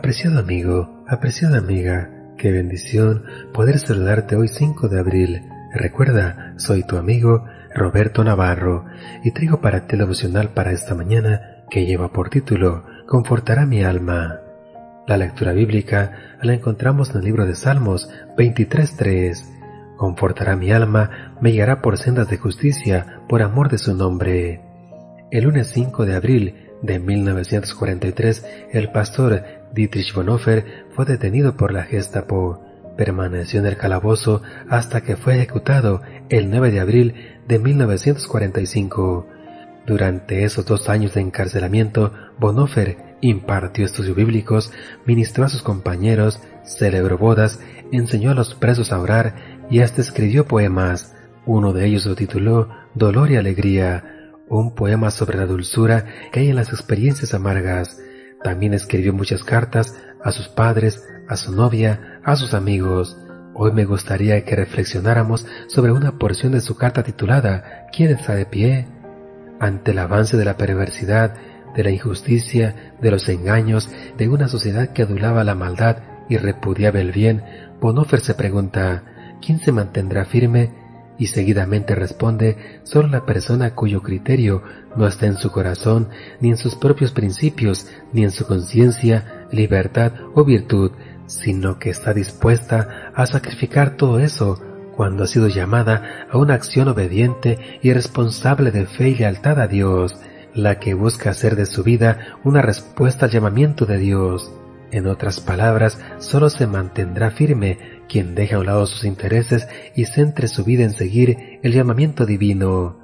Apreciado amigo, apreciada amiga, qué bendición poder saludarte hoy 5 de abril. Recuerda, soy tu amigo Roberto Navarro y traigo para ti el devocional para esta mañana que lleva por título Confortará mi alma. La lectura bíblica la encontramos en el libro de Salmos 23.3. Confortará mi alma, me guiará por sendas de justicia, por amor de su nombre. El lunes 5 de abril de 1943, el pastor Dietrich Bonhoeffer fue detenido por la Gestapo. Permaneció en el calabozo hasta que fue ejecutado el 9 de abril de 1945. Durante esos dos años de encarcelamiento, Bonhoeffer impartió estudios bíblicos, ministró a sus compañeros, celebró bodas, enseñó a los presos a orar y hasta escribió poemas. Uno de ellos lo tituló Dolor y Alegría, un poema sobre la dulzura que hay en las experiencias amargas. También escribió muchas cartas a sus padres, a su novia, a sus amigos. Hoy me gustaría que reflexionáramos sobre una porción de su carta titulada ¿Quién está de pie? Ante el avance de la perversidad, de la injusticia, de los engaños, de una sociedad que adulaba la maldad y repudiaba el bien, Bonhoeffer se pregunta, ¿quién se mantendrá firme? Y seguidamente responde, solo la persona cuyo criterio no está en su corazón, ni en sus propios principios, ni en su conciencia, libertad o virtud, sino que está dispuesta a sacrificar todo eso cuando ha sido llamada a una acción obediente y responsable de fe y lealtad a Dios, la que busca hacer de su vida una respuesta al llamamiento de Dios. En otras palabras, solo se mantendrá firme quien deja a un lado sus intereses y centre su vida en seguir el llamamiento divino.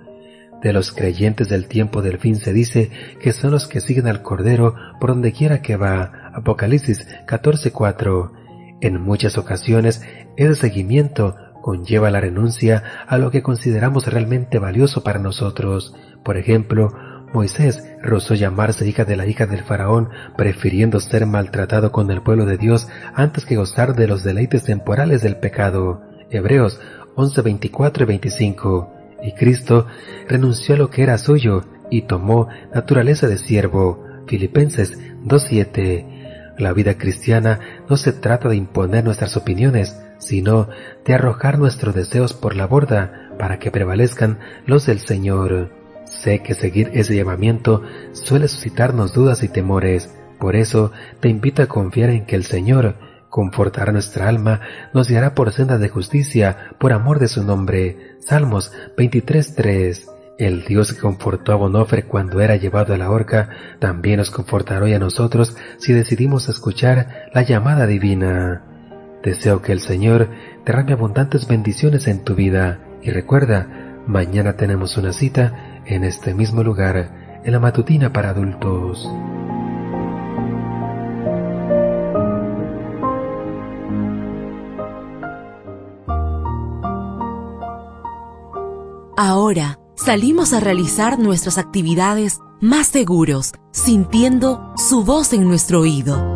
De los creyentes del tiempo del fin se dice que son los que siguen al Cordero por donde quiera que va. Apocalipsis 14:4. En muchas ocasiones, ese seguimiento conlleva la renuncia a lo que consideramos realmente valioso para nosotros. Por ejemplo, Moisés rozó llamarse hija de la hija del faraón, prefiriendo ser maltratado con el pueblo de Dios antes que gozar de los deleites temporales del pecado. Hebreos 11, 24 y 25. Y Cristo renunció a lo que era suyo y tomó naturaleza de siervo. Filipenses 2.7. La vida cristiana no se trata de imponer nuestras opiniones, sino de arrojar nuestros deseos por la borda para que prevalezcan los del Señor. Sé que seguir ese llamamiento suele suscitarnos dudas y temores, por eso te invito a confiar en que el Señor confortará nuestra alma, nos guiará por sendas de justicia, por amor de su nombre. Salmos 23.3 el Dios que confortó a Bonofre cuando era llevado a la horca, también nos confortará hoy a nosotros si decidimos escuchar la llamada divina. Deseo que el Señor derrame abundantes bendiciones en tu vida y recuerda, mañana tenemos una cita en este mismo lugar, en la matutina para adultos. Ahora salimos a realizar nuestras actividades más seguros, sintiendo su voz en nuestro oído.